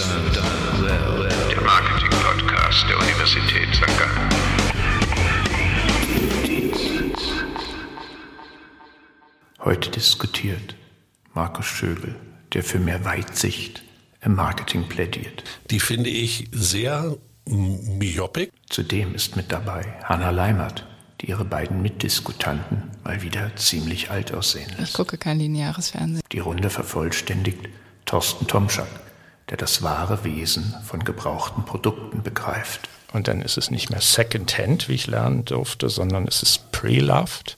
Der Marketing-Podcast der Universität St. Gallen. Heute diskutiert Markus Schöbel, der für mehr Weitsicht im Marketing plädiert. Die finde ich sehr myopic. Zudem ist mit dabei Hanna Leimert, die ihre beiden Mitdiskutanten mal wieder ziemlich alt aussehen Ich lässt. gucke kein lineares Fernsehen. Die Runde vervollständigt Thorsten Tomschak, der das wahre Wesen von gebrauchten Produkten begreift. Und dann ist es nicht mehr Secondhand, wie ich lernen durfte, sondern es ist Pre-Loved.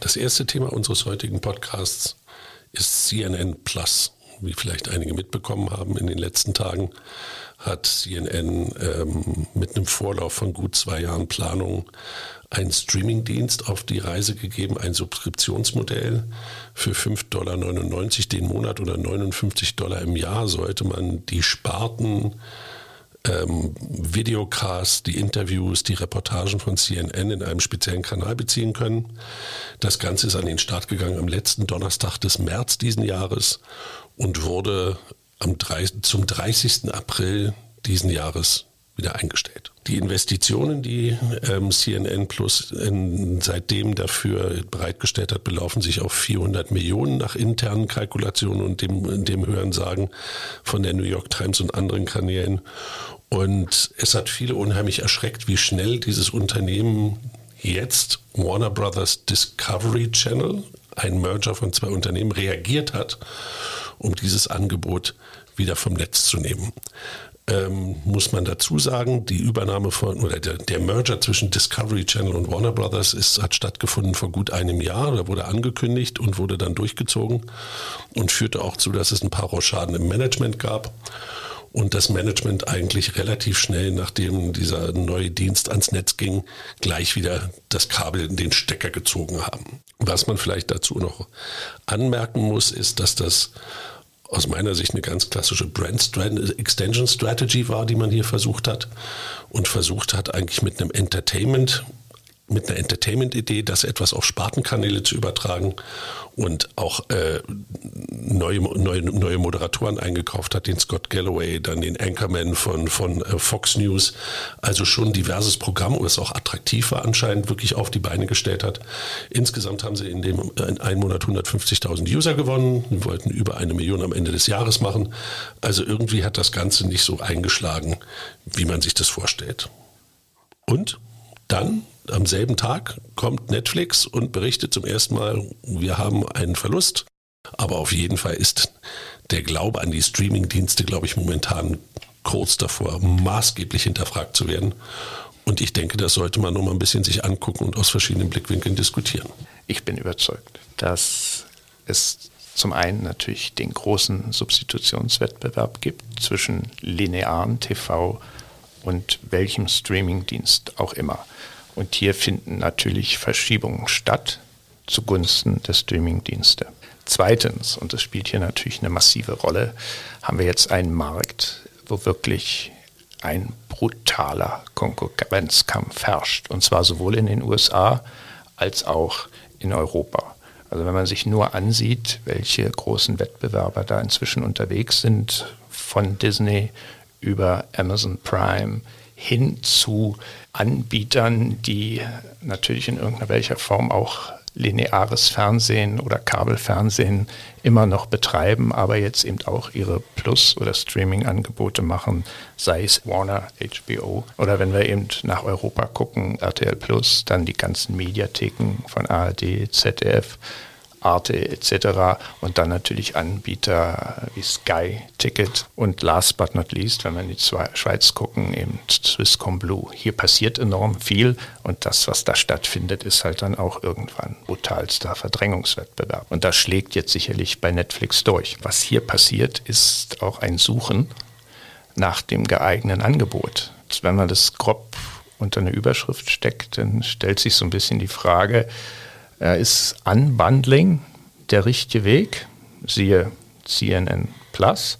Das erste Thema unseres heutigen Podcasts ist CNN Plus. Wie vielleicht einige mitbekommen haben, in den letzten Tagen hat CNN ähm, mit einem Vorlauf von gut zwei Jahren Planung einen Streamingdienst auf die Reise gegeben, ein Subskriptionsmodell für 5,99 Dollar den Monat oder 59 Dollar im Jahr sollte man die Sparten ähm, Videocasts, die Interviews, die Reportagen von CNN in einem speziellen Kanal beziehen können. Das Ganze ist an den Start gegangen am letzten Donnerstag des März diesen Jahres und wurde am 3, zum 30. April diesen Jahres wieder eingestellt. Die Investitionen, die ähm, CNN Plus in, seitdem dafür bereitgestellt hat, belaufen sich auf 400 Millionen nach internen Kalkulationen und dem, dem Hörensagen von der New York Times und anderen Kanälen. Und es hat viele unheimlich erschreckt, wie schnell dieses Unternehmen jetzt Warner Brothers Discovery Channel, ein Merger von zwei Unternehmen, reagiert hat, um dieses Angebot wieder vom Netz zu nehmen. Ähm, muss man dazu sagen, die Übernahme von oder der, der Merger zwischen Discovery Channel und Warner Brothers ist, hat stattgefunden vor gut einem Jahr. Da wurde angekündigt und wurde dann durchgezogen und führte auch zu, dass es ein paar Rochaden im Management gab und das Management eigentlich relativ schnell, nachdem dieser neue Dienst ans Netz ging, gleich wieder das Kabel in den Stecker gezogen haben. Was man vielleicht dazu noch anmerken muss, ist, dass das aus meiner Sicht eine ganz klassische Brand Extension Strategy war, die man hier versucht hat. Und versucht hat eigentlich mit einem Entertainment mit einer Entertainment-Idee, das etwas auf Spartenkanäle zu übertragen und auch äh, neue, neue, neue Moderatoren eingekauft hat, den Scott Galloway, dann den Anchorman von, von äh, Fox News. Also schon ein diverses Programm, was auch attraktiv war anscheinend, wirklich auf die Beine gestellt hat. Insgesamt haben sie in dem in einem Monat 150.000 User gewonnen, wollten über eine Million am Ende des Jahres machen. Also irgendwie hat das Ganze nicht so eingeschlagen, wie man sich das vorstellt. Und dann am selben Tag kommt Netflix und berichtet zum ersten Mal, wir haben einen Verlust. Aber auf jeden Fall ist der Glaube an die Streaming-Dienste, glaube ich, momentan kurz davor, maßgeblich hinterfragt zu werden. Und ich denke, das sollte man nur mal ein bisschen sich angucken und aus verschiedenen Blickwinkeln diskutieren. Ich bin überzeugt, dass es zum einen natürlich den großen Substitutionswettbewerb gibt zwischen linearen TV und welchem Streamingdienst auch immer. Und hier finden natürlich Verschiebungen statt zugunsten der Streamingdienste. Zweitens, und das spielt hier natürlich eine massive Rolle, haben wir jetzt einen Markt, wo wirklich ein brutaler Konkurrenzkampf herrscht. Und zwar sowohl in den USA als auch in Europa. Also wenn man sich nur ansieht, welche großen Wettbewerber da inzwischen unterwegs sind, von Disney über Amazon Prime hin zu Anbietern, die natürlich in irgendeiner welcher Form auch lineares Fernsehen oder Kabelfernsehen immer noch betreiben, aber jetzt eben auch ihre Plus- oder Streaming-Angebote machen, sei es Warner, HBO oder wenn wir eben nach Europa gucken, RTL Plus, dann die ganzen Mediatheken von ARD, ZDF, Arte etc. Und dann natürlich Anbieter wie Sky Ticket und last but not least, wenn wir in die Schweiz gucken, eben Swisscom Blue. Hier passiert enorm viel und das, was da stattfindet, ist halt dann auch irgendwann brutalster Verdrängungswettbewerb. Und das schlägt jetzt sicherlich bei Netflix durch. Was hier passiert, ist auch ein Suchen nach dem geeigneten Angebot. Wenn man das grob unter eine Überschrift steckt, dann stellt sich so ein bisschen die Frage, ist Unbundling der richtige Weg? Siehe CNN Plus.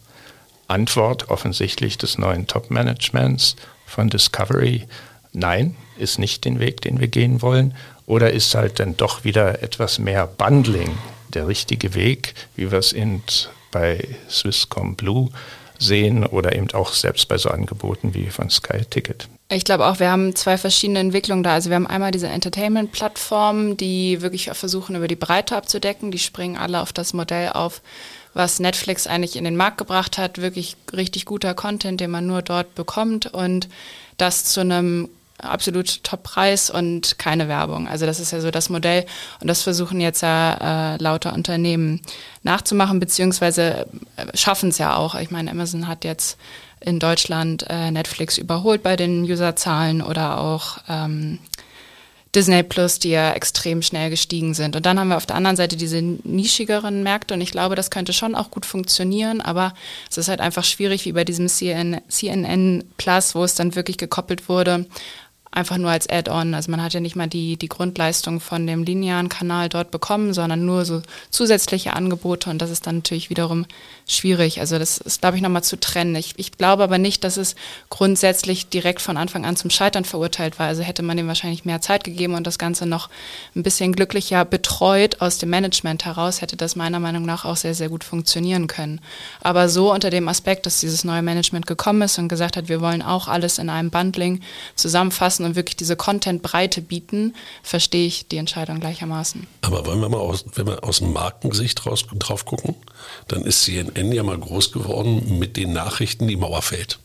Antwort offensichtlich des neuen Top-Managements von Discovery. Nein, ist nicht den Weg, den wir gehen wollen? Oder ist halt dann doch wieder etwas mehr Bundling der richtige Weg, wie wir es in, bei Swisscom Blue sehen oder eben auch selbst bei so Angeboten wie von Sky Ticket? Ich glaube auch, wir haben zwei verschiedene Entwicklungen da. Also wir haben einmal diese Entertainment-Plattformen, die wirklich versuchen, über die Breite abzudecken. Die springen alle auf das Modell auf, was Netflix eigentlich in den Markt gebracht hat. Wirklich richtig guter Content, den man nur dort bekommt und das zu einem absolut Top-Preis und keine Werbung. Also das ist ja so das Modell und das versuchen jetzt ja äh, lauter Unternehmen nachzumachen, beziehungsweise äh, schaffen es ja auch. Ich meine, Amazon hat jetzt in Deutschland äh, Netflix überholt bei den Userzahlen oder auch ähm, Disney Plus, die ja extrem schnell gestiegen sind. Und dann haben wir auf der anderen Seite diese nischigeren Märkte und ich glaube, das könnte schon auch gut funktionieren, aber es ist halt einfach schwierig wie bei diesem CNN, CNN Plus, wo es dann wirklich gekoppelt wurde einfach nur als Add-on. Also man hat ja nicht mal die, die Grundleistung von dem linearen Kanal dort bekommen, sondern nur so zusätzliche Angebote und das ist dann natürlich wiederum schwierig. Also das ist, glaube ich, nochmal zu trennen. Ich, ich glaube aber nicht, dass es grundsätzlich direkt von Anfang an zum Scheitern verurteilt war. Also hätte man dem wahrscheinlich mehr Zeit gegeben und das Ganze noch ein bisschen glücklicher betreut aus dem Management heraus, hätte das meiner Meinung nach auch sehr, sehr gut funktionieren können. Aber so unter dem Aspekt, dass dieses neue Management gekommen ist und gesagt hat, wir wollen auch alles in einem Bundling zusammenfassen und wirklich diese Content-Breite bieten, verstehe ich die Entscheidung gleichermaßen. Aber wollen wir mal aus, wenn wir aus Markensicht raus, drauf gucken, dann ist CNN ja mal groß geworden mit den Nachrichten, die Mauer fällt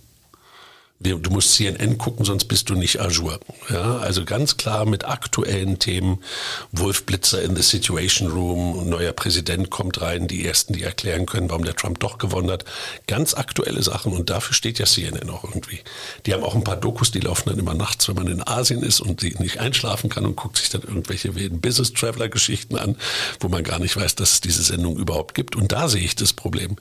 du musst CNN gucken, sonst bist du nicht Azure. Ja, also ganz klar mit aktuellen Themen. Wolf Blitzer in the Situation Room, neuer Präsident kommt rein, die ersten, die erklären können, warum der Trump doch gewonnen hat. Ganz aktuelle Sachen und dafür steht ja CNN auch irgendwie. Die haben auch ein paar Dokus, die laufen dann immer nachts, wenn man in Asien ist und die nicht einschlafen kann und guckt sich dann irgendwelche wilden Business Traveler Geschichten an, wo man gar nicht weiß, dass es diese Sendung überhaupt gibt. Und da sehe ich das Problem.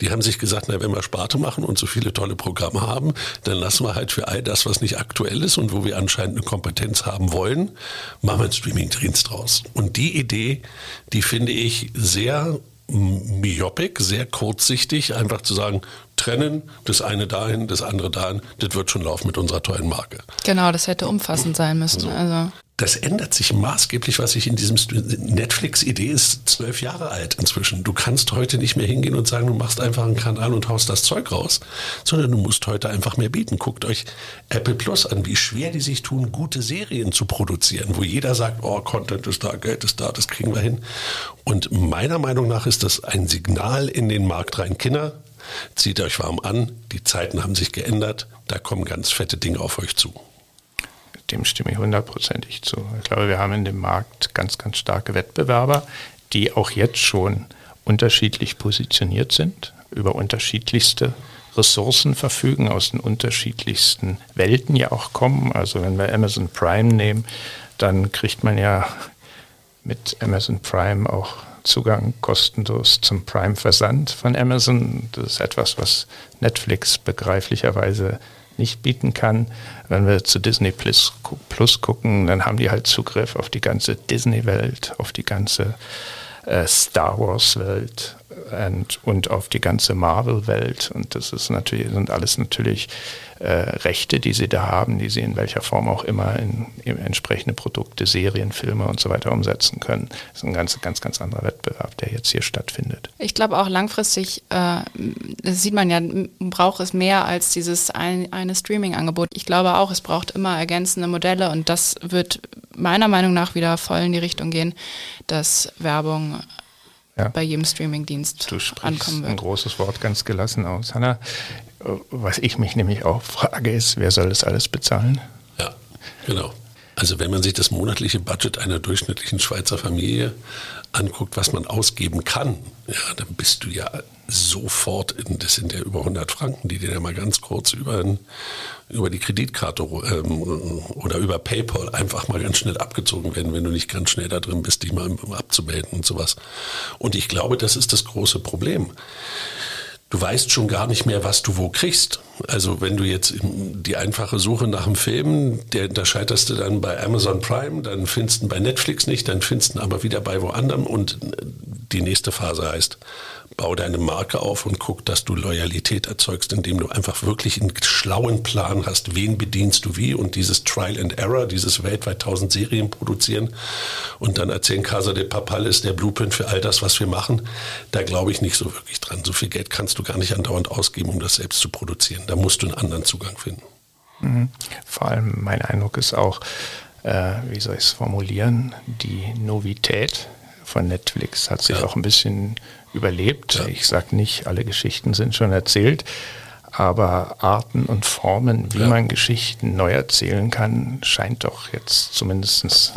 Die haben sich gesagt, na, wenn wir Sparte machen und so viele tolle Programme haben, dann lassen wir halt für all das, was nicht aktuell ist und wo wir anscheinend eine Kompetenz haben wollen, machen wir einen Streaming-Dienst draus. Und die Idee, die finde ich sehr myopic, sehr kurzsichtig, einfach zu sagen, trennen, das eine dahin, das andere dahin, das wird schon laufen mit unserer tollen Marke. Genau, das hätte umfassend sein müssen. So. Also das ändert sich maßgeblich, was ich in diesem Netflix-Idee ist zwölf Jahre alt inzwischen. Du kannst heute nicht mehr hingehen und sagen, du machst einfach einen Kanal und haust das Zeug raus, sondern du musst heute einfach mehr bieten. Guckt euch Apple Plus an, wie schwer die sich tun, gute Serien zu produzieren, wo jeder sagt, oh, Content ist da, Geld ist da, das kriegen wir hin. Und meiner Meinung nach ist das ein Signal in den Markt rein. Kinder, zieht euch warm an, die Zeiten haben sich geändert, da kommen ganz fette Dinge auf euch zu dem stimme ich hundertprozentig zu. Ich glaube, wir haben in dem Markt ganz, ganz starke Wettbewerber, die auch jetzt schon unterschiedlich positioniert sind, über unterschiedlichste Ressourcen verfügen, aus den unterschiedlichsten Welten ja auch kommen. Also wenn wir Amazon Prime nehmen, dann kriegt man ja mit Amazon Prime auch Zugang kostenlos zum Prime-Versand von Amazon. Das ist etwas, was Netflix begreiflicherweise nicht bieten kann. Wenn wir zu Disney Plus, gucken, dann haben die halt Zugriff auf die ganze Disney-Welt, auf die ganze äh, Star Wars-Welt und, und auf die ganze Marvel-Welt. Und das ist natürlich, sind alles natürlich äh, Rechte, die sie da haben, die sie in welcher Form auch immer in, in, entsprechende Produkte, Serien, Filme und so weiter umsetzen können. Das ist ein ganz, ganz, ganz anderer Wettbewerb, der jetzt hier stattfindet. Ich glaube auch langfristig, äh, das sieht man ja, braucht es mehr als dieses ein, eine Streaming-Angebot. Ich glaube auch, es braucht immer ergänzende Modelle und das wird meiner Meinung nach wieder voll in die Richtung gehen, dass Werbung ja. bei jedem Streamingdienst ankommen wird. Ein großes Wort ganz gelassen aus. Hanna, was ich mich nämlich auch frage, ist, wer soll das alles bezahlen? Ja, genau. Also wenn man sich das monatliche Budget einer durchschnittlichen Schweizer Familie anguckt, was man ausgeben kann, ja, dann bist du ja sofort, in, das sind ja über 100 Franken, die dir ja mal ganz kurz über, über die Kreditkarte ähm, oder über PayPal einfach mal ganz schnell abgezogen werden, wenn du nicht ganz schnell da drin bist, dich mal abzumelden und sowas. Und ich glaube, das ist das große Problem du weißt schon gar nicht mehr, was du wo kriegst. Also wenn du jetzt die einfache Suche nach einem Film, der, da scheiterst du dann bei Amazon Prime, dann findest du ihn bei Netflix nicht, dann findest du ihn aber wieder bei woandem und die nächste Phase heißt, bau deine Marke auf und guck, dass du Loyalität erzeugst, indem du einfach wirklich einen schlauen Plan hast, wen bedienst du wie und dieses Trial and Error, dieses weltweit tausend Serien produzieren und dann erzählen, Casa de Papal ist der Blueprint für all das, was wir machen. Da glaube ich nicht so wirklich dran. So viel Geld kannst du gar nicht andauernd ausgeben, um das selbst zu produzieren. Da musst du einen anderen Zugang finden. Mhm. Vor allem mein Eindruck ist auch, äh, wie soll ich es formulieren, die Novität von Netflix hat sich ja. auch ein bisschen überlebt. Ja. Ich sage nicht, alle Geschichten sind schon erzählt, aber Arten und Formen, wie ja. man Geschichten neu erzählen kann, scheint doch jetzt zumindest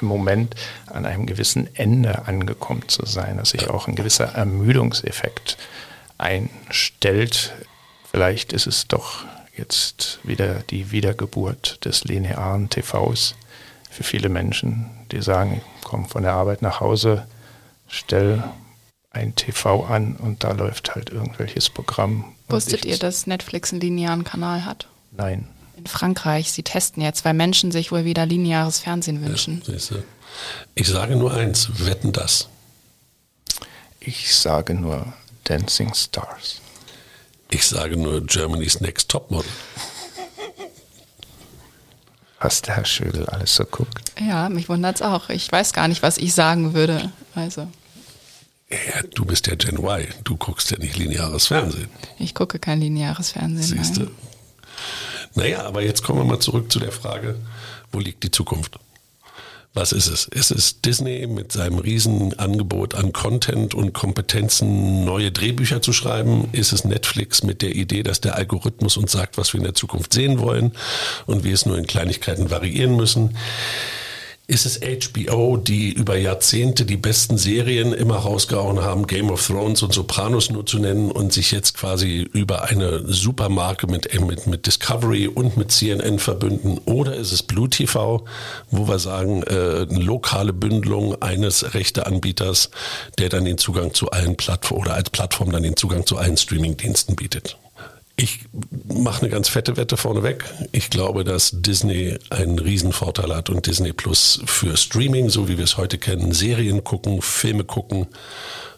im Moment an einem gewissen Ende angekommen zu sein, dass sich auch ein gewisser Ermüdungseffekt einstellt. Vielleicht ist es doch jetzt wieder die Wiedergeburt des linearen TVs für viele Menschen, die sagen, ich komme von der Arbeit nach Hause, stell ein TV an und da läuft halt irgendwelches Programm. Wusstet ihr, dass Netflix einen linearen Kanal hat? Nein. In Frankreich, sie testen jetzt, weil Menschen sich wohl wieder lineares Fernsehen wünschen. Ja, ich sage nur eins, wetten das. Ich sage nur Dancing Stars. Ich sage nur Germany's Next Topmodel. Was der Herr Schögel alles so guckt. Ja, mich wundert es auch. Ich weiß gar nicht, was ich sagen würde. Also. Ja, du bist ja Gen Y. Du guckst ja nicht lineares Fernsehen. Ich gucke kein lineares Fernsehen. Siehst du? Naja, aber jetzt kommen wir mal zurück zu der Frage, wo liegt die Zukunft? Was ist es? Es ist Disney mit seinem Riesenangebot an Content und Kompetenzen, neue Drehbücher zu schreiben. Ist es Netflix mit der Idee, dass der Algorithmus uns sagt, was wir in der Zukunft sehen wollen und wir es nur in Kleinigkeiten variieren müssen? Ist es HBO, die über Jahrzehnte die besten Serien immer rausgehauen haben, Game of Thrones und Sopranos nur zu nennen und sich jetzt quasi über eine Supermarke mit, mit, mit Discovery und mit CNN verbünden? Oder ist es Blue TV, wo wir sagen, äh, lokale Bündelung eines Rechteanbieters, der dann den Zugang zu allen Plattformen oder als Plattform dann den Zugang zu allen Streamingdiensten bietet? Ich mache eine ganz fette Wette vorneweg. Ich glaube, dass Disney einen Riesenvorteil hat und Disney Plus für Streaming, so wie wir es heute kennen, Serien gucken, Filme gucken,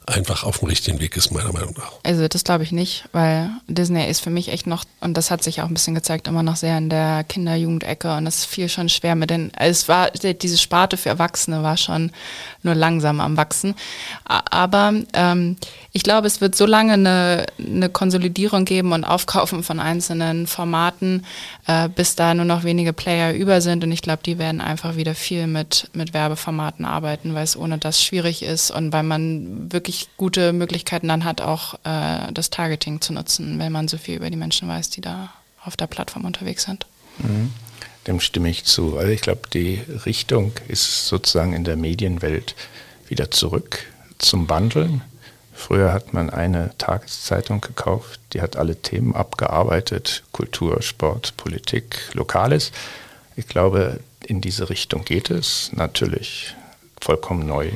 einfach auf dem richtigen Weg ist, meiner Meinung nach. Also das glaube ich nicht, weil Disney ist für mich echt noch, und das hat sich auch ein bisschen gezeigt, immer noch sehr in der Kinder-Jugendecke und es fiel schon schwer mit den, es war, diese Sparte für Erwachsene war schon nur langsam am Wachsen. Aber ähm, ich glaube, es wird so lange eine, eine Konsolidierung geben und Aufkaufen von einzelnen Formaten, äh, bis da nur noch wenige Player über sind und ich glaube, die werden einfach wieder viel mit, mit Werbeformaten arbeiten, weil es ohne das schwierig ist und weil man wirklich gute Möglichkeiten dann hat, auch äh, das Targeting zu nutzen, wenn man so viel über die Menschen weiß, die da auf der Plattform unterwegs sind. Mhm. Dem stimme ich zu. Also ich glaube, die Richtung ist sozusagen in der Medienwelt wieder zurück zum Wandeln. Früher hat man eine Tageszeitung gekauft, die hat alle Themen abgearbeitet, Kultur, Sport, Politik, Lokales. Ich glaube, in diese Richtung geht es natürlich vollkommen neu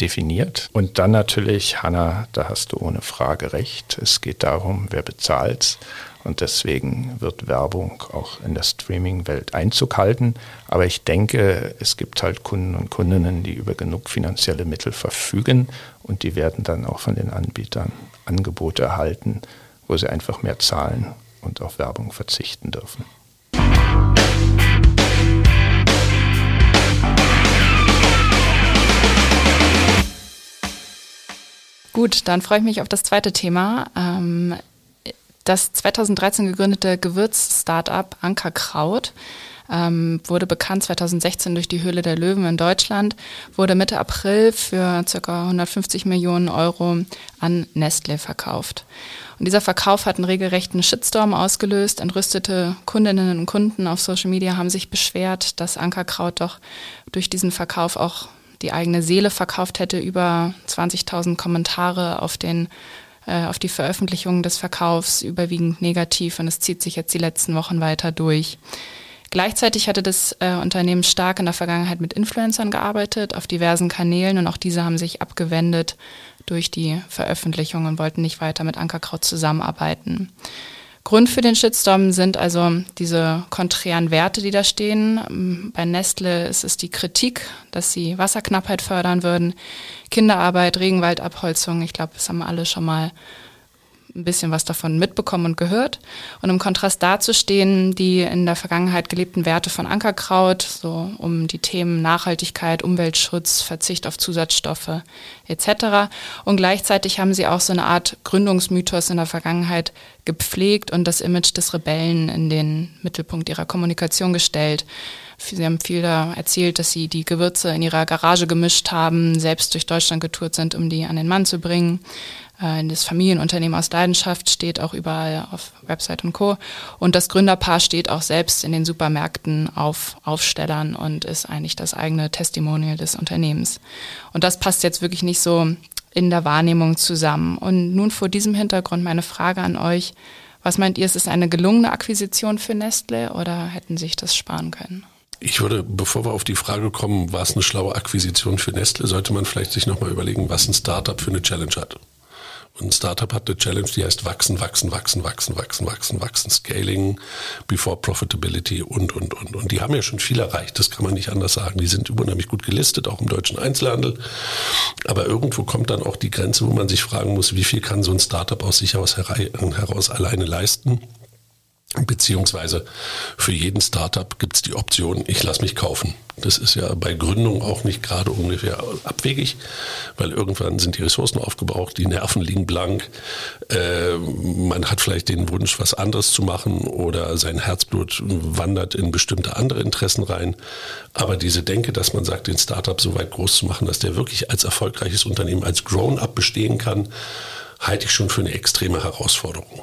definiert. Und dann natürlich, Hanna, da hast du ohne Frage recht. Es geht darum, wer bezahlt. Und deswegen wird Werbung auch in der Streaming-Welt Einzug halten. Aber ich denke, es gibt halt Kunden und Kundinnen, die über genug finanzielle Mittel verfügen und die werden dann auch von den Anbietern Angebote erhalten, wo sie einfach mehr zahlen und auf Werbung verzichten dürfen. Gut, dann freue ich mich auf das zweite Thema. Ähm, das 2013 gegründete Gewürz-Startup Ankerkraut ähm, wurde bekannt 2016 durch die Höhle der Löwen in Deutschland, wurde Mitte April für ca. 150 Millionen Euro an Nestle verkauft. Und dieser Verkauf hat einen regelrechten Shitstorm ausgelöst. Entrüstete Kundinnen und Kunden auf Social Media haben sich beschwert, dass Ankerkraut doch durch diesen Verkauf auch die eigene Seele verkauft hätte, über 20.000 Kommentare auf den äh, auf die Veröffentlichung des Verkaufs überwiegend negativ und es zieht sich jetzt die letzten Wochen weiter durch. Gleichzeitig hatte das äh, Unternehmen stark in der Vergangenheit mit Influencern gearbeitet, auf diversen Kanälen und auch diese haben sich abgewendet durch die Veröffentlichung und wollten nicht weiter mit Ankerkraut zusammenarbeiten. Grund für den Shitstorm sind also diese konträren Werte, die da stehen. Bei Nestle ist es die Kritik, dass sie Wasserknappheit fördern würden, Kinderarbeit, Regenwaldabholzung. Ich glaube, das haben alle schon mal ein bisschen was davon mitbekommen und gehört. Und im Kontrast dazu stehen die in der Vergangenheit gelebten Werte von Ankerkraut, so um die Themen Nachhaltigkeit, Umweltschutz, Verzicht auf Zusatzstoffe etc. Und gleichzeitig haben sie auch so eine Art Gründungsmythos in der Vergangenheit gepflegt und das Image des Rebellen in den Mittelpunkt ihrer Kommunikation gestellt. Sie haben viel da erzählt, dass sie die Gewürze in ihrer Garage gemischt haben, selbst durch Deutschland getourt sind, um die an den Mann zu bringen. Äh, das Familienunternehmen aus Leidenschaft steht auch überall auf Website und Co. Und das Gründerpaar steht auch selbst in den Supermärkten auf Aufstellern und ist eigentlich das eigene Testimonial des Unternehmens. Und das passt jetzt wirklich nicht so in der Wahrnehmung zusammen. Und nun vor diesem Hintergrund meine Frage an euch. Was meint ihr, ist es eine gelungene Akquisition für Nestle oder hätten sich das sparen können? Ich würde, bevor wir auf die Frage kommen, war es eine schlaue Akquisition für Nestle, sollte man vielleicht sich nochmal überlegen, was ein Startup für eine Challenge hat. Ein Startup hat eine Challenge, die heißt wachsen, wachsen, wachsen, wachsen, wachsen, wachsen, wachsen, Scaling before Profitability und, und, und. Und die haben ja schon viel erreicht, das kann man nicht anders sagen. Die sind unheimlich gut gelistet, auch im deutschen Einzelhandel. Aber irgendwo kommt dann auch die Grenze, wo man sich fragen muss, wie viel kann so ein Startup aus sich heraus alleine leisten? Beziehungsweise für jeden Startup gibt es die Option, ich lasse mich kaufen. Das ist ja bei Gründung auch nicht gerade ungefähr abwegig, weil irgendwann sind die Ressourcen aufgebraucht, die Nerven liegen blank, äh, man hat vielleicht den Wunsch, was anderes zu machen oder sein Herzblut wandert in bestimmte andere Interessen rein. Aber diese Denke, dass man sagt, den Startup so weit groß zu machen, dass der wirklich als erfolgreiches Unternehmen, als Grown-up bestehen kann, halte ich schon für eine extreme Herausforderung.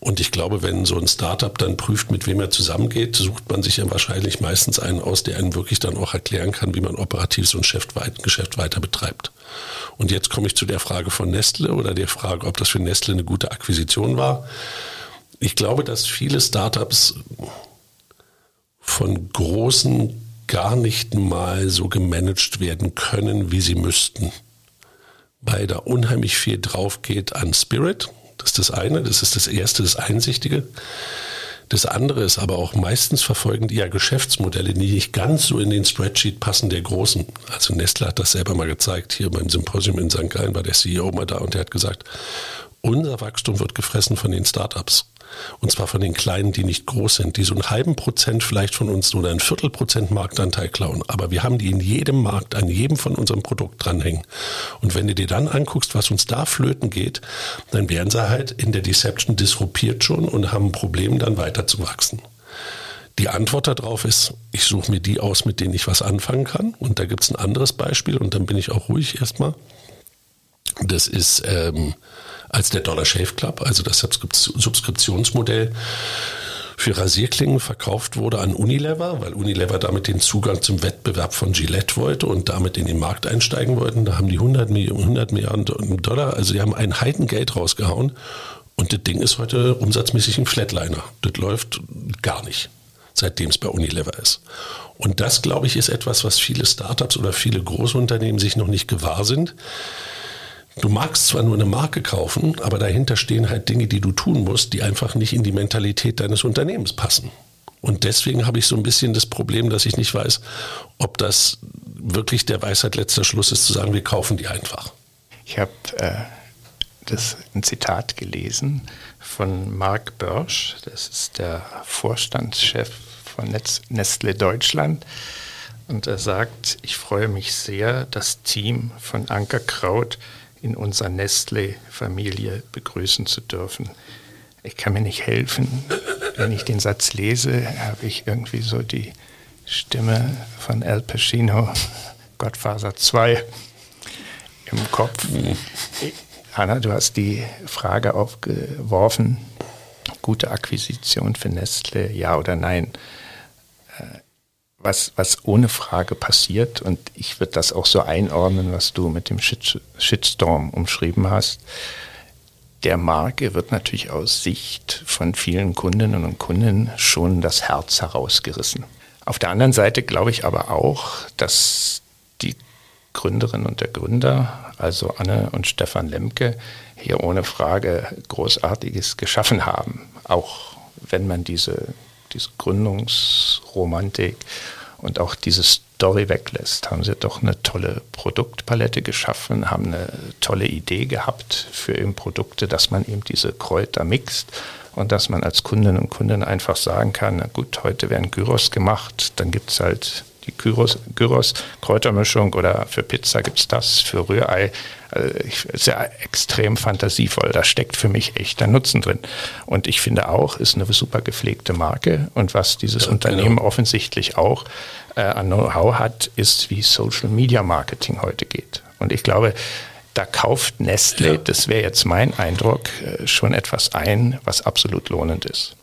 Und ich glaube, wenn so ein Startup dann prüft, mit wem er zusammengeht, sucht man sich ja wahrscheinlich meistens einen aus, der einen wirklich dann auch erklären kann, wie man operativ so ein Geschäft weiter betreibt. Und jetzt komme ich zu der Frage von Nestle oder der Frage, ob das für Nestle eine gute Akquisition war. Ich glaube, dass viele Startups von großen gar nicht mal so gemanagt werden können, wie sie müssten. Weil da unheimlich viel drauf geht an Spirit, das ist das eine, das ist das erste, das Einsichtige. Das andere ist aber auch meistens verfolgen die ja Geschäftsmodelle, die nicht ganz so in den Spreadsheet passen der Großen. Also Nestle hat das selber mal gezeigt. Hier beim Symposium in St. Gallen war der CEO mal da und der hat gesagt, unser Wachstum wird gefressen von den Startups. Und zwar von den Kleinen, die nicht groß sind, die so einen halben Prozent vielleicht von uns oder ein Viertelprozent Marktanteil klauen. Aber wir haben die in jedem Markt, an jedem von unserem Produkt dranhängen. Und wenn du dir dann anguckst, was uns da flöten geht, dann werden sie halt in der Deception disruptiert schon und haben ein Problem, dann weiter zu wachsen. Die Antwort darauf ist, ich suche mir die aus, mit denen ich was anfangen kann. Und da gibt es ein anderes Beispiel und dann bin ich auch ruhig erstmal. Das ist ähm, als der Dollar Shave Club, also das Subskriptionsmodell für Rasierklingen verkauft wurde an Unilever, weil Unilever damit den Zugang zum Wettbewerb von Gillette wollte und damit in den Markt einsteigen wollten. Da haben die 100 Millionen, 100 Milliarden Dollar, also die haben ein Heidengeld rausgehauen und das Ding ist heute umsatzmäßig ein Flatliner. Das läuft gar nicht, seitdem es bei Unilever ist. Und das, glaube ich, ist etwas, was viele Startups oder viele Großunternehmen sich noch nicht gewahr sind Du magst zwar nur eine Marke kaufen, aber dahinter stehen halt Dinge, die du tun musst, die einfach nicht in die Mentalität deines Unternehmens passen. Und deswegen habe ich so ein bisschen das Problem, dass ich nicht weiß, ob das wirklich der Weisheit letzter Schluss ist, zu sagen, wir kaufen die einfach. Ich habe äh, das ein Zitat gelesen von Mark Börsch, das ist der Vorstandschef von Nestle Deutschland. Und er sagt, ich freue mich sehr, das Team von Ankerkraut in unserer Nestle-Familie begrüßen zu dürfen. Ich kann mir nicht helfen. Wenn ich den Satz lese, habe ich irgendwie so die Stimme von Al Pacino, Gottfaser 2, im Kopf. Hanna, du hast die Frage aufgeworfen, gute Akquisition für Nestle, ja oder nein? Was, was ohne Frage passiert, und ich würde das auch so einordnen, was du mit dem Shit, Shitstorm umschrieben hast, der Marke wird natürlich aus Sicht von vielen Kundinnen und Kunden schon das Herz herausgerissen. Auf der anderen Seite glaube ich aber auch, dass die Gründerin und der Gründer, also Anne und Stefan Lemke, hier ohne Frage Großartiges geschaffen haben. Auch wenn man diese, diese Gründungsromantik und auch diese Story weglässt, haben sie doch eine tolle Produktpalette geschaffen, haben eine tolle Idee gehabt für eben Produkte, dass man eben diese Kräuter mixt und dass man als Kundin und Kundin einfach sagen kann, na gut, heute werden Gyros gemacht, dann gibt es halt die Gyros, Gyros Kräutermischung oder für Pizza gibt es das, für Rührei. Also ich, ist ja extrem fantasievoll. Da steckt für mich echter Nutzen drin. Und ich finde auch, ist eine super gepflegte Marke. Und was dieses ja, Unternehmen genau. offensichtlich auch äh, an Know-how hat, ist, wie Social Media Marketing heute geht. Und ich glaube, da kauft Nestle, ja. das wäre jetzt mein Eindruck, äh, schon etwas ein, was absolut lohnend ist.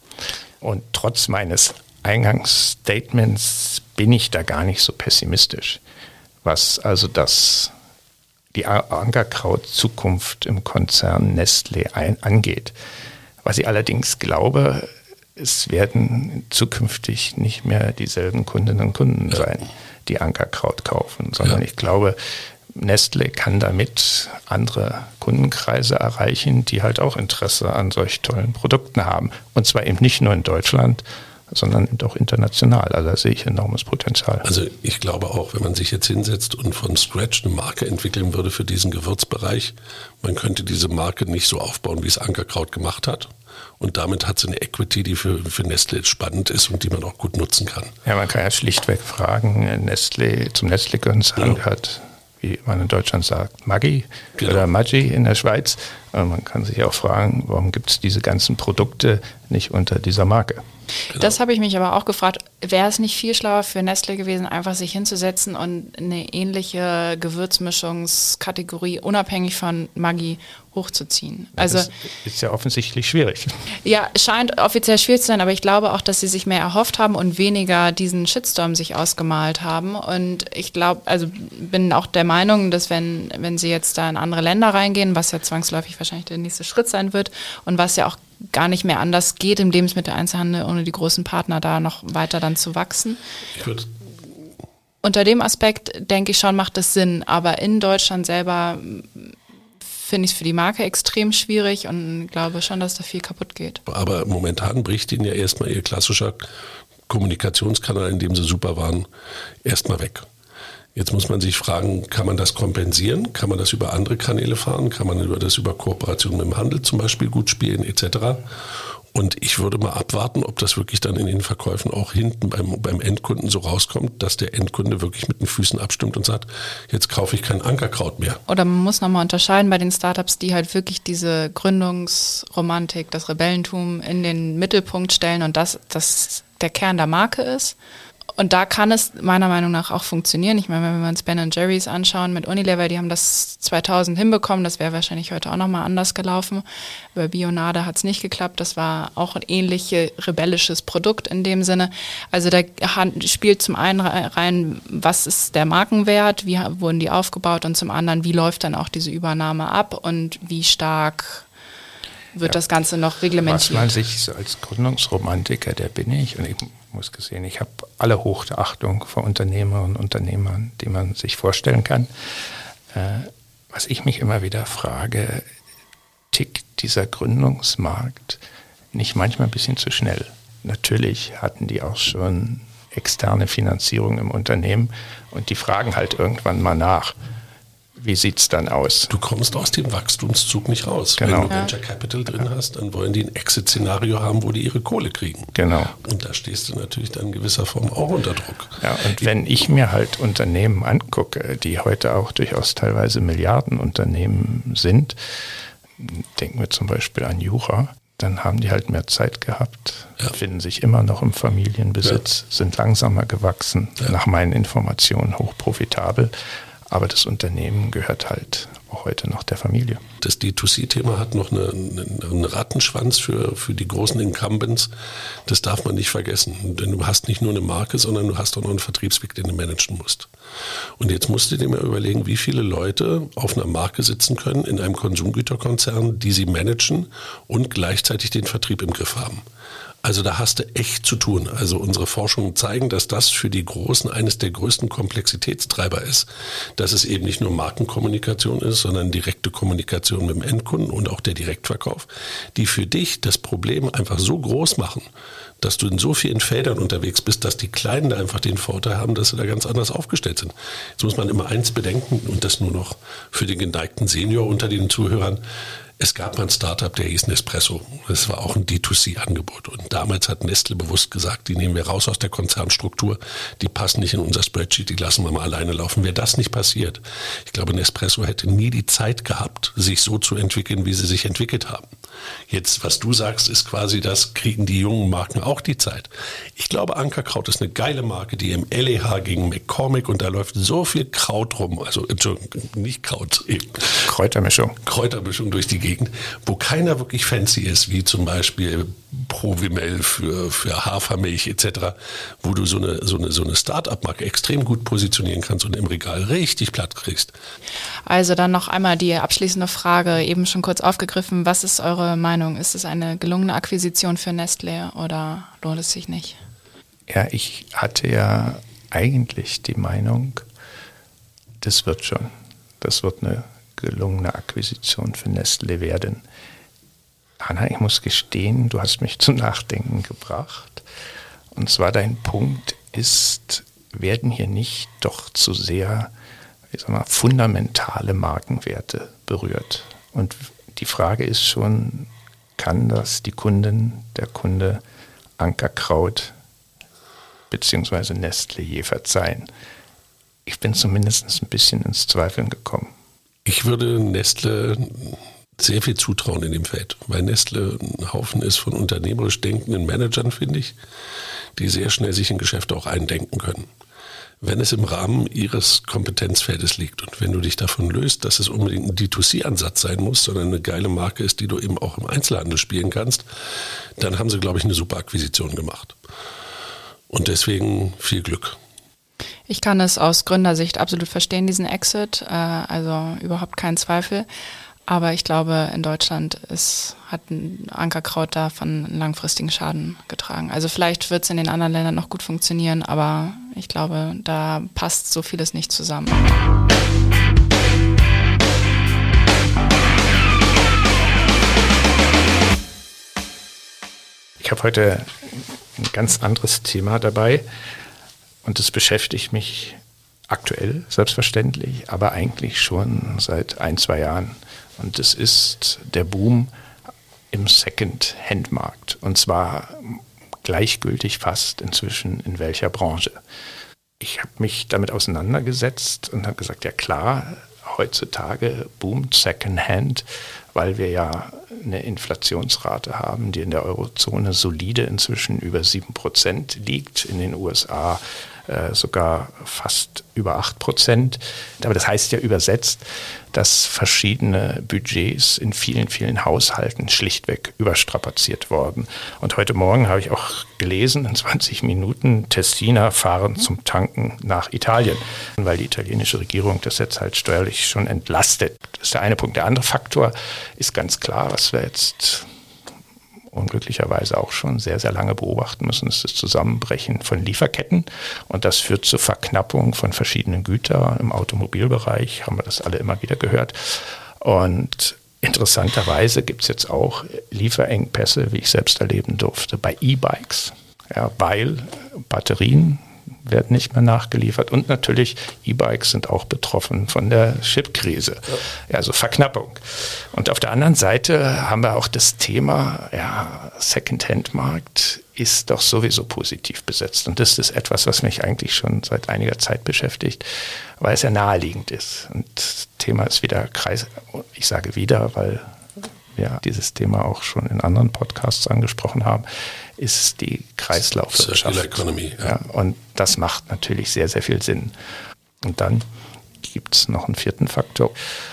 Und trotz meines Eingangsstatements bin ich da gar nicht so pessimistisch, was also das die Ankerkraut-Zukunft im Konzern Nestle ein, angeht. Was ich allerdings glaube, es werden zukünftig nicht mehr dieselben Kundinnen und Kunden sein, die Ankerkraut kaufen, sondern ja. ich glaube, Nestle kann damit andere Kundenkreise erreichen, die halt auch Interesse an solch tollen Produkten haben. Und zwar eben nicht nur in Deutschland, sondern auch international. Also da sehe ich enormes Potenzial. Also ich glaube auch, wenn man sich jetzt hinsetzt und von Scratch eine Marke entwickeln würde für diesen Gewürzbereich, man könnte diese Marke nicht so aufbauen, wie es Ankerkraut gemacht hat. Und damit hat sie eine Equity, die für, für Nestle spannend ist und die man auch gut nutzen kann. Ja, man kann ja schlichtweg fragen, Nestle, zum Nestle-Konzern genau. gehört wie man in Deutschland sagt, Maggi genau. oder Maggi in der Schweiz. Und man kann sich auch fragen, warum gibt es diese ganzen Produkte nicht unter dieser Marke? Genau. Das habe ich mich aber auch gefragt. Wäre es nicht viel schlauer für Nestle gewesen, einfach sich hinzusetzen und eine ähnliche Gewürzmischungskategorie unabhängig von Maggi hochzuziehen? Also das ist ja offensichtlich schwierig. Ja, scheint offiziell schwierig zu sein, aber ich glaube auch, dass sie sich mehr erhofft haben und weniger diesen Shitstorm sich ausgemalt haben. Und ich glaube, also bin auch der Meinung, dass wenn, wenn sie jetzt da in andere Länder reingehen, was ja zwangsläufig wahrscheinlich der nächste Schritt sein wird und was ja auch gar nicht mehr anders geht im Lebensmitteleinzelhandel, ohne die großen Partner da noch weiter dann zu wachsen. Unter dem Aspekt denke ich schon, macht es Sinn, aber in Deutschland selber finde ich es für die Marke extrem schwierig und glaube schon, dass da viel kaputt geht. Aber momentan bricht ihnen ja erstmal ihr klassischer Kommunikationskanal, in dem sie super waren, erstmal weg. Jetzt muss man sich fragen, kann man das kompensieren? Kann man das über andere Kanäle fahren? Kann man das über Kooperation mit dem Handel zum Beispiel gut spielen etc.? Und ich würde mal abwarten, ob das wirklich dann in den Verkäufen auch hinten beim, beim Endkunden so rauskommt, dass der Endkunde wirklich mit den Füßen abstimmt und sagt, jetzt kaufe ich kein Ankerkraut mehr. Oder man muss nochmal unterscheiden bei den Startups, die halt wirklich diese Gründungsromantik, das Rebellentum in den Mittelpunkt stellen und das, das der Kern der Marke ist und da kann es meiner Meinung nach auch funktionieren. Ich meine, wenn wir uns Ben Jerry's anschauen mit Unilever, die haben das 2000 hinbekommen. Das wäre wahrscheinlich heute auch nochmal anders gelaufen. Bei Bionade hat es nicht geklappt. Das war auch ein ähnliches rebellisches Produkt in dem Sinne. Also da spielt zum einen rein, was ist der Markenwert, wie wurden die aufgebaut und zum anderen, wie läuft dann auch diese Übernahme ab und wie stark wird ja, das Ganze noch reglementiert. Was man sich so als Gründungsromantiker, der bin ich, und ich muss gesehen, ich habe alle Hochachtung vor Unternehmerinnen und Unternehmern, die man sich vorstellen kann. Äh, was ich mich immer wieder frage, tickt dieser Gründungsmarkt nicht manchmal ein bisschen zu schnell? Natürlich hatten die auch schon externe Finanzierung im Unternehmen und die fragen halt irgendwann mal nach wie sieht es dann aus? Du kommst aus dem Wachstumszug nicht raus. Genau. Wenn du Venture Capital drin hast, dann wollen die ein Exit-Szenario haben, wo die ihre Kohle kriegen. Genau. Und da stehst du natürlich dann in gewisser Form auch unter Druck. Ja, und wenn ich mir halt Unternehmen angucke, die heute auch durchaus teilweise Milliardenunternehmen sind, denken wir zum Beispiel an Jura, dann haben die halt mehr Zeit gehabt, ja. finden sich immer noch im Familienbesitz, ja. sind langsamer gewachsen, ja. nach meinen Informationen hochprofitabel aber das Unternehmen gehört halt auch heute noch der Familie. Das D2C-Thema hat noch eine, einen Rattenschwanz für, für die großen Incumbents. Das darf man nicht vergessen. Denn du hast nicht nur eine Marke, sondern du hast auch noch einen Vertriebsweg, den du managen musst. Und jetzt musst du dir mal überlegen, wie viele Leute auf einer Marke sitzen können in einem Konsumgüterkonzern, die sie managen und gleichzeitig den Vertrieb im Griff haben. Also da hast du echt zu tun. Also unsere Forschungen zeigen, dass das für die Großen eines der größten Komplexitätstreiber ist, dass es eben nicht nur Markenkommunikation ist, sondern direkte Kommunikation mit dem Endkunden und auch der Direktverkauf, die für dich das Problem einfach so groß machen, dass du in so vielen Feldern unterwegs bist, dass die Kleinen da einfach den Vorteil haben, dass sie da ganz anders aufgestellt sind. Jetzt muss man immer eins bedenken und das nur noch für den geneigten Senior unter den Zuhörern. Es gab mal ein Startup, der hieß Nespresso. Das war auch ein D2C-Angebot. Und damals hat Nestle bewusst gesagt, die nehmen wir raus aus der Konzernstruktur, die passen nicht in unser Spreadsheet, die lassen wir mal alleine laufen. Wäre das nicht passiert, ich glaube, Nespresso hätte nie die Zeit gehabt, sich so zu entwickeln, wie sie sich entwickelt haben. Jetzt, was du sagst, ist quasi das, kriegen die jungen Marken auch die Zeit. Ich glaube, Ankerkraut ist eine geile Marke, die im LEH gegen McCormick und da läuft so viel Kraut rum, also nicht Kraut, eben. Kräutermischung. Kräutermischung durch die Gegend, wo keiner wirklich fancy ist, wie zum Beispiel Provimel für, für Hafermilch etc., wo du so eine, so eine, so eine Start-up-Marke extrem gut positionieren kannst und im Regal richtig platt kriegst. Also dann noch einmal die abschließende Frage, eben schon kurz aufgegriffen. Was ist eure Meinung? Ist es eine gelungene Akquisition für Nestle oder lohnt es sich nicht? Ja, ich hatte ja eigentlich die Meinung, das wird schon. Das wird eine gelungene Akquisition für Nestle werden. Hanna, ich muss gestehen, du hast mich zum Nachdenken gebracht. Und zwar dein Punkt ist, werden hier nicht doch zu sehr ich sag mal, fundamentale Markenwerte berührt. Und die Frage ist schon, kann das die Kunden, der Kunde Ankerkraut bzw. Nestle je verzeihen? Ich bin zumindest ein bisschen ins Zweifeln gekommen. Ich würde Nestle sehr viel zutrauen in dem Feld, weil Nestle ein Haufen ist von unternehmerisch denkenden Managern, finde ich, die sehr schnell sich in Geschäfte auch eindenken können. Wenn es im Rahmen ihres Kompetenzfeldes liegt und wenn du dich davon löst, dass es unbedingt ein D2C-Ansatz sein muss, sondern eine geile Marke ist, die du eben auch im Einzelhandel spielen kannst, dann haben sie, glaube ich, eine super Akquisition gemacht. Und deswegen viel Glück. Ich kann es aus Gründersicht absolut verstehen, diesen Exit. Äh, also überhaupt kein Zweifel. Aber ich glaube, in Deutschland ist, hat ein Ankerkraut davon einen langfristigen Schaden getragen. Also vielleicht wird es in den anderen Ländern noch gut funktionieren, aber ich glaube, da passt so vieles nicht zusammen. Ich habe heute ein ganz anderes Thema dabei. Und das beschäftigt mich aktuell selbstverständlich, aber eigentlich schon seit ein, zwei Jahren. Und es ist der Boom im Second-Hand-Markt. Und zwar gleichgültig fast inzwischen in welcher Branche. Ich habe mich damit auseinandergesetzt und habe gesagt, ja klar, heutzutage boomt Second-Hand, weil wir ja eine Inflationsrate haben, die in der Eurozone solide inzwischen über 7% liegt, in den USA äh, sogar fast über 8 Prozent. Aber das heißt ja übersetzt, dass verschiedene Budgets in vielen, vielen Haushalten schlichtweg überstrapaziert worden. Und heute Morgen habe ich auch gelesen, in 20 Minuten, Tessiner fahren zum Tanken nach Italien, weil die italienische Regierung das jetzt halt steuerlich schon entlastet. Das ist der eine Punkt. Der andere Faktor ist ganz klar, was wir jetzt unglücklicherweise auch schon sehr, sehr lange beobachten müssen, ist das Zusammenbrechen von Lieferketten. Und das führt zur Verknappung von verschiedenen Gütern. Im Automobilbereich haben wir das alle immer wieder gehört. Und interessanterweise gibt es jetzt auch Lieferengpässe, wie ich selbst erleben durfte, bei E-Bikes. Ja, weil Batterien werden nicht mehr nachgeliefert. Und natürlich, E-Bikes sind auch betroffen von der Chipkrise, ja. also Verknappung. Und auf der anderen Seite haben wir auch das Thema, ja, Second-Hand-Markt ist doch sowieso positiv besetzt. Und das ist etwas, was mich eigentlich schon seit einiger Zeit beschäftigt, weil es ja naheliegend ist. Und das Thema ist wieder Kreis, ich sage wieder, weil wir dieses Thema auch schon in anderen Podcasts angesprochen haben, ist die Kreislaufwirtschaft. Circular Economy. Ja. ja. und das macht natürlich sehr, sehr viel Sinn. Und dann gibt es noch einen vierten Faktor.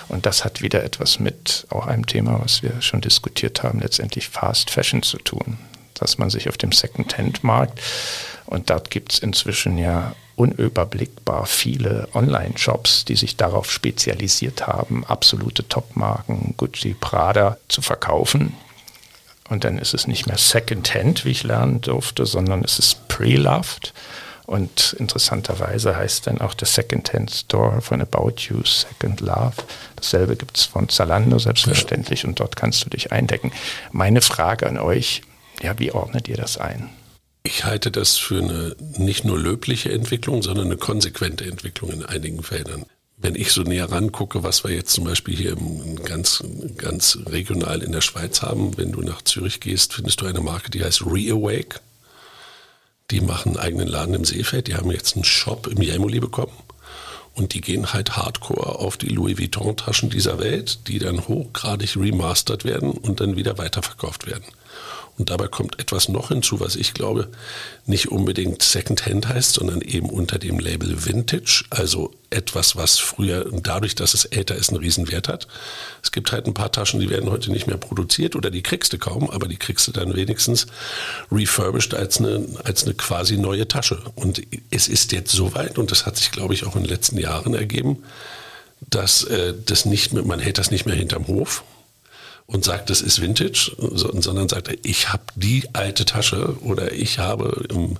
Und das hat wieder etwas mit auch einem Thema, was wir schon diskutiert haben, letztendlich Fast Fashion zu tun. Dass man sich auf dem Second-Hand-Markt, und dort gibt es inzwischen ja unüberblickbar viele Online-Shops, die sich darauf spezialisiert haben, absolute Top-Marken, Gucci, Prada zu verkaufen. Und dann ist es nicht mehr Second-Hand, wie ich lernen durfte, sondern es ist Pre-Loved. Und interessanterweise heißt dann auch der Second-Hand Store von About You Second Love. Dasselbe gibt es von Zalando selbstverständlich ja. und dort kannst du dich eindecken. Meine Frage an euch, ja, wie ordnet ihr das ein? Ich halte das für eine nicht nur löbliche Entwicklung, sondern eine konsequente Entwicklung in einigen Feldern. Wenn ich so näher rangucke, was wir jetzt zum Beispiel hier ganz, ganz regional in der Schweiz haben, wenn du nach Zürich gehst, findest du eine Marke, die heißt Reawake. Die machen einen eigenen Laden im Seefeld. Die haben jetzt einen Shop im Jamuli bekommen. Und die gehen halt hardcore auf die Louis Vuitton-Taschen dieser Welt, die dann hochgradig remastert werden und dann wieder weiterverkauft werden. Und dabei kommt etwas noch hinzu, was ich glaube, nicht unbedingt Secondhand heißt, sondern eben unter dem Label Vintage, also etwas, was früher dadurch, dass es älter ist, einen Riesenwert hat. Es gibt halt ein paar Taschen, die werden heute nicht mehr produziert oder die kriegst du kaum, aber die kriegst du dann wenigstens refurbished als eine, als eine quasi neue Tasche. Und es ist jetzt soweit, und das hat sich, glaube ich, auch in den letzten Jahren ergeben, dass äh, das nicht mehr, man hält das nicht mehr hinterm Hof, und sagt, das ist Vintage, sondern sagt, ich habe die alte Tasche oder ich habe, im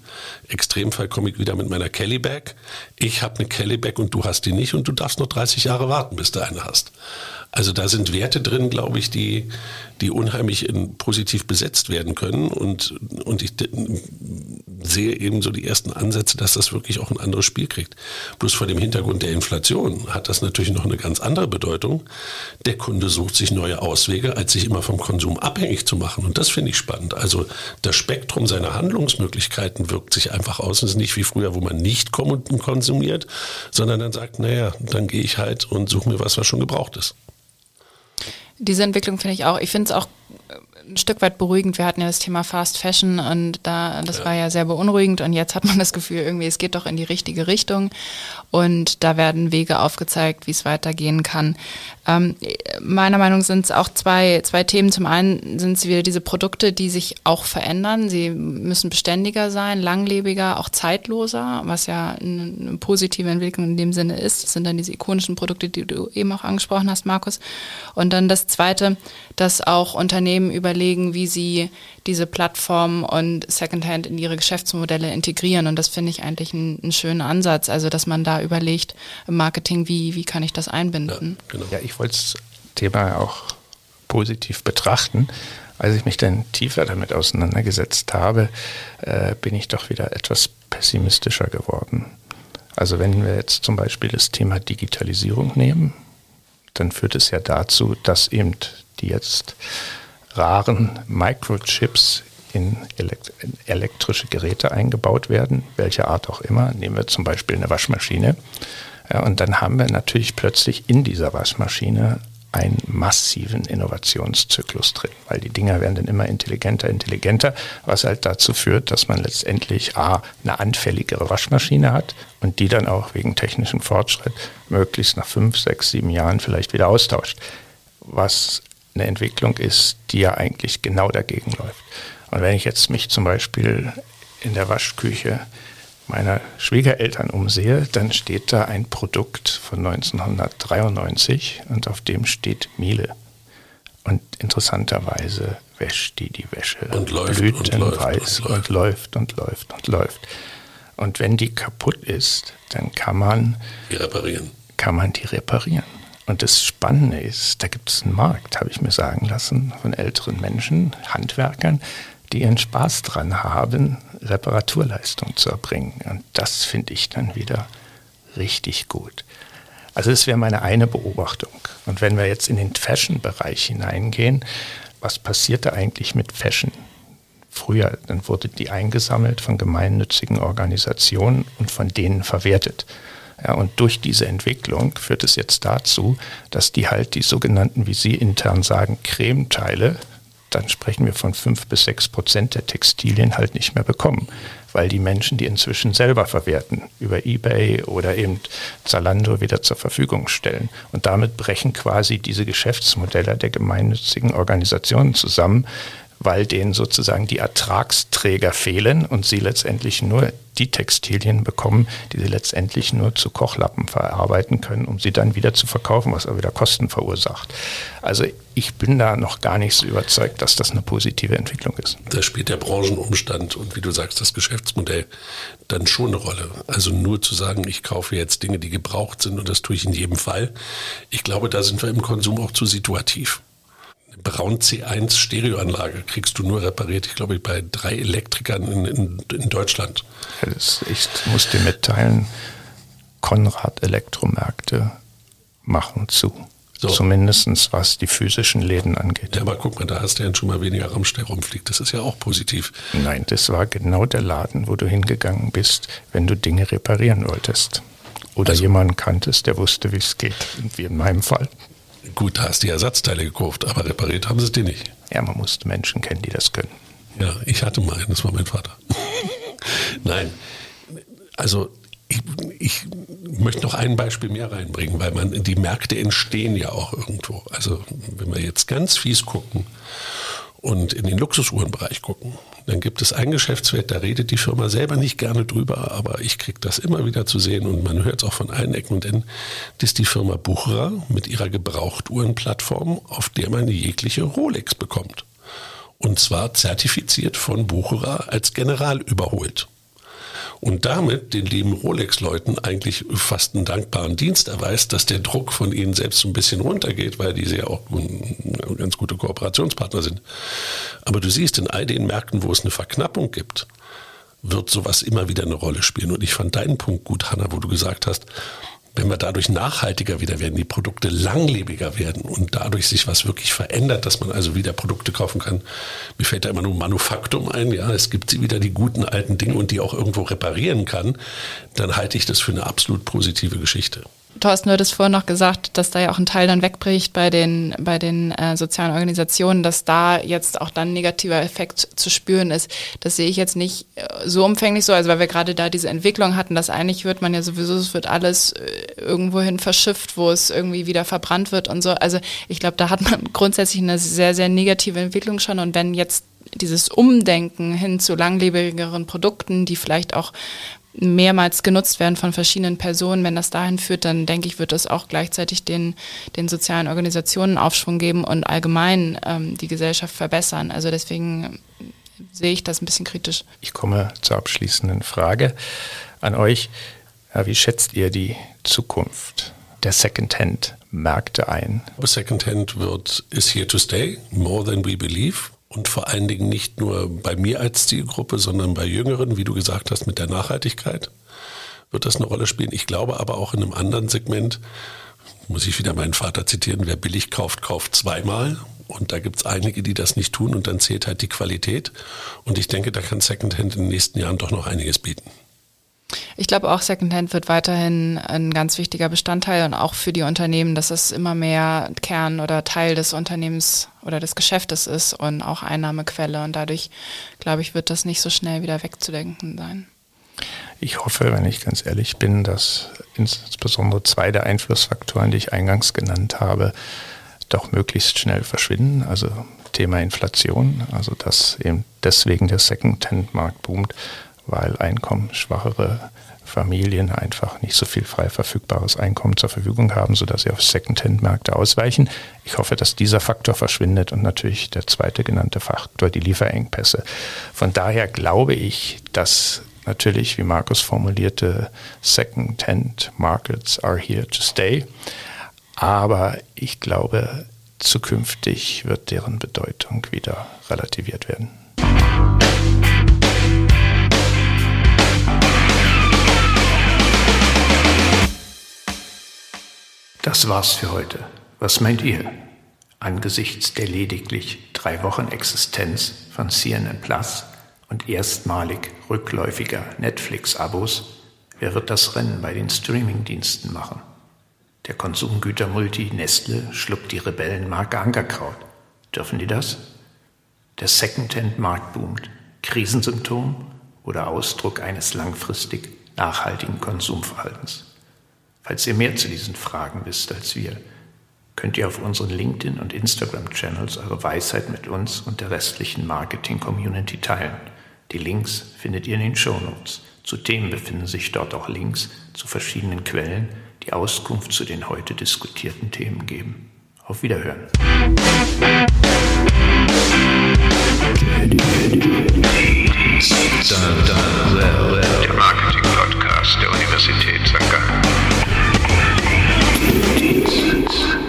Extremfall komme ich wieder mit meiner Kelly Bag, ich habe eine Kelly Bag und du hast die nicht und du darfst noch 30 Jahre warten, bis du eine hast. Also da sind Werte drin, glaube ich, die, die unheimlich in, positiv besetzt werden können. Und, und ich sehe eben so die ersten Ansätze, dass das wirklich auch ein anderes Spiel kriegt. Bloß vor dem Hintergrund der Inflation hat das natürlich noch eine ganz andere Bedeutung. Der Kunde sucht sich neue Auswege, als sich immer vom Konsum abhängig zu machen. Und das finde ich spannend. Also das Spektrum seiner Handlungsmöglichkeiten wirkt sich einfach aus. Es ist nicht wie früher, wo man nicht konsumiert, sondern dann sagt, naja, dann gehe ich halt und suche mir was, was schon gebraucht ist. Diese Entwicklung finde ich auch, ich finde es auch ein Stück weit beruhigend. Wir hatten ja das Thema Fast Fashion und da, das ja. war ja sehr beunruhigend und jetzt hat man das Gefühl, irgendwie, es geht doch in die richtige Richtung und da werden Wege aufgezeigt, wie es weitergehen kann. Ähm, meiner Meinung nach sind es auch zwei, zwei Themen. Zum einen sind es wieder diese Produkte, die sich auch verändern. Sie müssen beständiger sein, langlebiger, auch zeitloser, was ja eine, eine positive Entwicklung in dem Sinne ist. Das sind dann diese ikonischen Produkte, die du eben auch angesprochen hast, Markus. Und dann das Zweite, dass auch Unternehmen überlegen, wie sie diese Plattform und Secondhand in ihre Geschäftsmodelle integrieren. Und das finde ich eigentlich einen, schönen Ansatz. Also, dass man da überlegt im Marketing, wie, wie kann ich das einbinden. Ja, genau. ja ich wollte das Thema auch positiv betrachten. Als ich mich dann tiefer damit auseinandergesetzt habe, äh, bin ich doch wieder etwas pessimistischer geworden. Also wenn wir jetzt zum Beispiel das Thema Digitalisierung nehmen, dann führt es ja dazu, dass eben die jetzt raren Microchips in, elekt in elektrische Geräte eingebaut werden, welcher Art auch immer. Nehmen wir zum Beispiel eine Waschmaschine. Ja, und dann haben wir natürlich plötzlich in dieser Waschmaschine einen massiven Innovationszyklus drin, weil die Dinger werden dann immer intelligenter, intelligenter, was halt dazu führt, dass man letztendlich A, eine anfälligere Waschmaschine hat und die dann auch wegen technischem Fortschritt möglichst nach fünf, sechs, sieben Jahren vielleicht wieder austauscht. Was eine Entwicklung ist, die ja eigentlich genau dagegen läuft. Und wenn ich jetzt mich zum Beispiel in der Waschküche meiner Schwiegereltern umsehe, dann steht da ein Produkt von 1993 und auf dem steht Miele. Und interessanterweise wäscht die die Wäsche und läuft und läuft und, und läuft und läuft und läuft. Und wenn die kaputt ist, dann kann man die reparieren. Kann man die reparieren. Und das Spannende ist, da gibt es einen Markt, habe ich mir sagen lassen, von älteren Menschen, Handwerkern, die ihren Spaß dran haben, Reparaturleistung zu erbringen. Und das finde ich dann wieder richtig gut. Also das wäre meine eine Beobachtung. Und wenn wir jetzt in den Fashion-Bereich hineingehen, was passierte eigentlich mit Fashion? Früher, dann wurde die eingesammelt von gemeinnützigen Organisationen und von denen verwertet. Ja, und durch diese Entwicklung führt es jetzt dazu, dass die halt die sogenannten, wie Sie intern sagen, Cremeteile dann sprechen wir von fünf bis sechs Prozent der Textilien halt nicht mehr bekommen, weil die Menschen die inzwischen selber verwerten, über eBay oder eben Zalando wieder zur Verfügung stellen. Und damit brechen quasi diese Geschäftsmodelle der gemeinnützigen Organisationen zusammen, weil denen sozusagen die Ertragsträger fehlen und sie letztendlich nur die Textilien bekommen, die sie letztendlich nur zu Kochlappen verarbeiten können, um sie dann wieder zu verkaufen, was aber wieder Kosten verursacht. Also ich bin da noch gar nicht so überzeugt, dass das eine positive Entwicklung ist. Da spielt der Branchenumstand und wie du sagst, das Geschäftsmodell dann schon eine Rolle. Also nur zu sagen, ich kaufe jetzt Dinge, die gebraucht sind und das tue ich in jedem Fall. Ich glaube, da sind wir im Konsum auch zu situativ. Braun C1 Stereoanlage kriegst du nur repariert, ich glaube, bei drei Elektrikern in, in, in Deutschland. ich muss dir mitteilen, Konrad Elektromärkte machen zu. So. Zumindest was die physischen Läden angeht. Ja, aber guck mal, da hast du ja schon mal weniger Ramsch, der rumfliegt. Das ist ja auch positiv. Nein, das war genau der Laden, wo du hingegangen bist, wenn du Dinge reparieren wolltest. Oder also, jemanden kanntest, der wusste, wie es geht. Wie in meinem Fall. Gut, da hast du die Ersatzteile gekauft, aber repariert haben sie es dir nicht. Ja, man musste Menschen kennen, die das können. Ja, ich hatte mal einen, das war mein Vater. Nein, also ich, ich, möchte noch ein Beispiel mehr reinbringen, weil man die Märkte entstehen ja auch irgendwo. Also wenn wir jetzt ganz fies gucken und in den Luxusuhrenbereich gucken, dann gibt es ein Geschäftsfeld, da redet die Firma selber nicht gerne drüber, aber ich kriege das immer wieder zu sehen und man hört es auch von allen Ecken und Enden. Das ist die Firma Bucherer mit ihrer Gebrauchtuhrenplattform, auf der man jegliche Rolex bekommt. Und zwar zertifiziert von Bucherer als General überholt und damit den lieben Rolex-Leuten eigentlich fast einen dankbaren Dienst erweist, dass der Druck von ihnen selbst so ein bisschen runtergeht, weil diese ja auch ganz gute Kooperationspartner sind. Aber du siehst, in all den Märkten, wo es eine Verknappung gibt, wird sowas immer wieder eine Rolle spielen. Und ich fand deinen Punkt gut, Hanna, wo du gesagt hast, wenn wir dadurch nachhaltiger wieder werden, die Produkte langlebiger werden und dadurch sich was wirklich verändert, dass man also wieder Produkte kaufen kann. Mir fällt da immer nur Manufaktum ein, ja, es gibt wieder die guten alten Dinge und die auch irgendwo reparieren kann, dann halte ich das für eine absolut positive Geschichte. Thorsten, du hattest vorhin noch gesagt, dass da ja auch ein Teil dann wegbricht bei den, bei den äh, sozialen Organisationen, dass da jetzt auch dann ein negativer Effekt zu spüren ist. Das sehe ich jetzt nicht äh, so umfänglich so, also weil wir gerade da diese Entwicklung hatten, dass eigentlich wird man ja sowieso, es wird alles äh, irgendwohin verschifft, wo es irgendwie wieder verbrannt wird und so. Also ich glaube, da hat man grundsätzlich eine sehr, sehr negative Entwicklung schon und wenn jetzt dieses Umdenken hin zu langlebigeren Produkten, die vielleicht auch mehrmals genutzt werden von verschiedenen Personen, wenn das dahin führt, dann denke ich, wird das auch gleichzeitig den, den sozialen Organisationen Aufschwung geben und allgemein ähm, die Gesellschaft verbessern. Also deswegen sehe ich das ein bisschen kritisch. Ich komme zur abschließenden Frage an euch. Ja, wie schätzt ihr die Zukunft der Secondhand-Märkte ein? Secondhand wird is here to stay, more than we believe und vor allen Dingen nicht nur bei mir als Zielgruppe, sondern bei Jüngeren, wie du gesagt hast, mit der Nachhaltigkeit wird das eine Rolle spielen. Ich glaube aber auch in einem anderen Segment, muss ich wieder meinen Vater zitieren, wer billig kauft, kauft zweimal. Und da gibt es einige, die das nicht tun und dann zählt halt die Qualität. Und ich denke, da kann Secondhand in den nächsten Jahren doch noch einiges bieten. Ich glaube auch Secondhand wird weiterhin ein ganz wichtiger Bestandteil und auch für die Unternehmen, dass es immer mehr Kern oder Teil des Unternehmens oder des Geschäftes ist und auch Einnahmequelle. Und dadurch, glaube ich, wird das nicht so schnell wieder wegzudenken sein. Ich hoffe, wenn ich ganz ehrlich bin, dass insbesondere zwei der Einflussfaktoren, die ich eingangs genannt habe, doch möglichst schnell verschwinden. Also Thema Inflation, also dass eben deswegen der Secondhand-Markt boomt weil einkommensschwachere Familien einfach nicht so viel frei verfügbares Einkommen zur Verfügung haben, sodass sie auf Secondhand-Märkte ausweichen. Ich hoffe, dass dieser Faktor verschwindet und natürlich der zweite genannte Faktor, die Lieferengpässe. Von daher glaube ich, dass natürlich, wie Markus formulierte, Second-Hand-Markets are here to stay. Aber ich glaube, zukünftig wird deren Bedeutung wieder relativiert werden. Das war's für heute. Was meint ihr? Angesichts der lediglich drei Wochen Existenz von CNN Plus und erstmalig rückläufiger Netflix-Abos, wer wird das Rennen bei den Streaming-Diensten machen? Der Konsumgütermulti Nestle schluckt die Rebellenmarke Ankerkraut. Dürfen die das? Der Secondhand-Markt boomt. Krisensymptom oder Ausdruck eines langfristig nachhaltigen Konsumverhaltens? Falls ihr mehr zu diesen Fragen wisst als wir, könnt ihr auf unseren LinkedIn- und Instagram-Channels eure Weisheit mit uns und der restlichen Marketing-Community teilen. Die Links findet ihr in den Show Shownotes. Zudem befinden sich dort auch Links zu verschiedenen Quellen, die Auskunft zu den heute diskutierten Themen geben. Auf Wiederhören. Der Marketing-Podcast der Universität St. Gallen. Deeds.